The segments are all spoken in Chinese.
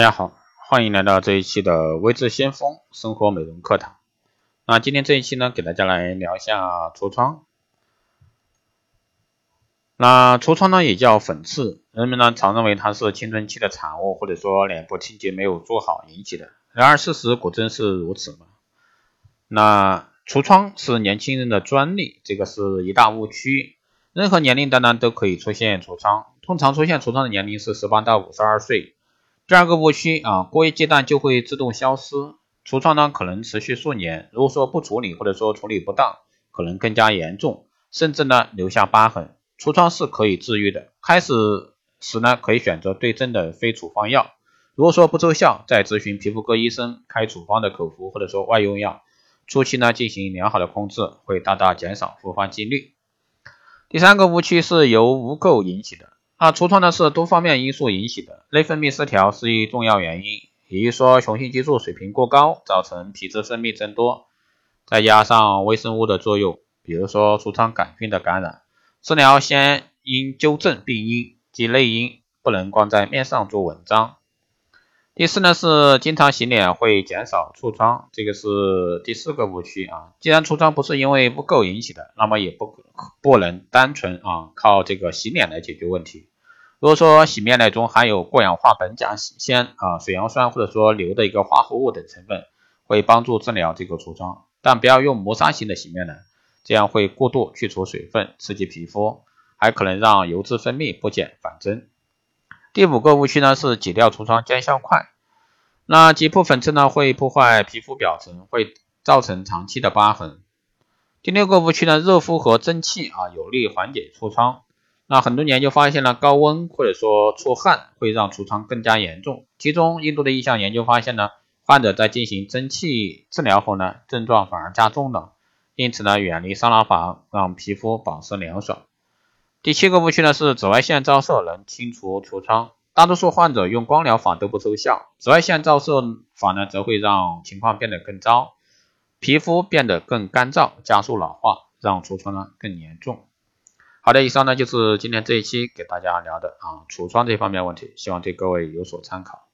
大家好，欢迎来到这一期的微智先锋生活美容课堂。那今天这一期呢，给大家来聊一下痤疮。那痤疮呢，也叫粉刺，人们呢常认为它是青春期的产物，或者说脸部清洁没有做好引起的。然而事实果真是如此吗？那痤疮是年轻人的专利，这个是一大误区。任何年龄段呢都可以出现痤疮，通常出现痤疮的年龄是十八到五十二岁。第二个误区啊，过一阶段就会自动消失。痤疮呢可能持续数年，如果说不处理或者说处理不当，可能更加严重，甚至呢留下疤痕。痤疮是可以治愈的，开始时呢可以选择对症的非处方药，如果说不奏效，再咨询皮肤科医生开处方的口服或者说外用药，初期呢进行良好的控制，会大大减少复发几率。第三个误区是由污垢引起的。那痤疮呢是多方面因素引起的，内分泌失调是一重要原因，也就是说雄性激素水平过高，造成皮脂分泌增多，再加上微生物的作用，比如说痤疮杆菌的感染，治疗先应纠正病因及内因，不能光在面上做文章。第四呢是经常洗脸会减少痤疮，这个是第四个误区啊。既然痤疮不是因为不够引起的，那么也不不能单纯啊靠这个洗脸来解决问题。如果说洗面奶中含有过氧化苯甲酰啊、水杨酸或者说硫的一个化合物等成分，会帮助治疗这个痤疮，但不要用磨砂型的洗面奶，这样会过度去除水分，刺激皮肤，还可能让油脂分泌不减反增。第五个误区呢是挤掉痤疮见效快，那挤破粉刺呢会破坏皮肤表层，会造成长期的疤痕。第六个误区呢，热敷和蒸汽啊有利缓解痤疮。那很多研究发现了高温或者说出汗会让痤疮更加严重。其中印度的一项研究发现呢，患者在进行蒸汽治疗后呢，症状反而加重了。因此呢，远离桑拿房，让皮肤保持凉爽。第七个误区呢是紫外线照射能清除痤疮，大多数患者用光疗法都不奏效，紫外线照射法呢则会让情况变得更糟，皮肤变得更干燥，加速老化，让痤疮呢更严重。好的，以上呢就是今天这一期给大家聊的啊橱窗这方面问题，希望对各位有所参考。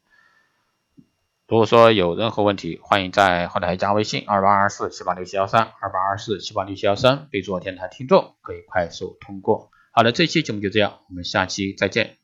如果说有任何问题，欢迎在后台加微信二八二四七八六七幺三二八二四七八六七幺三，备注电台听众，可以快速通过。好的，这期节目就这样，我们下期再见。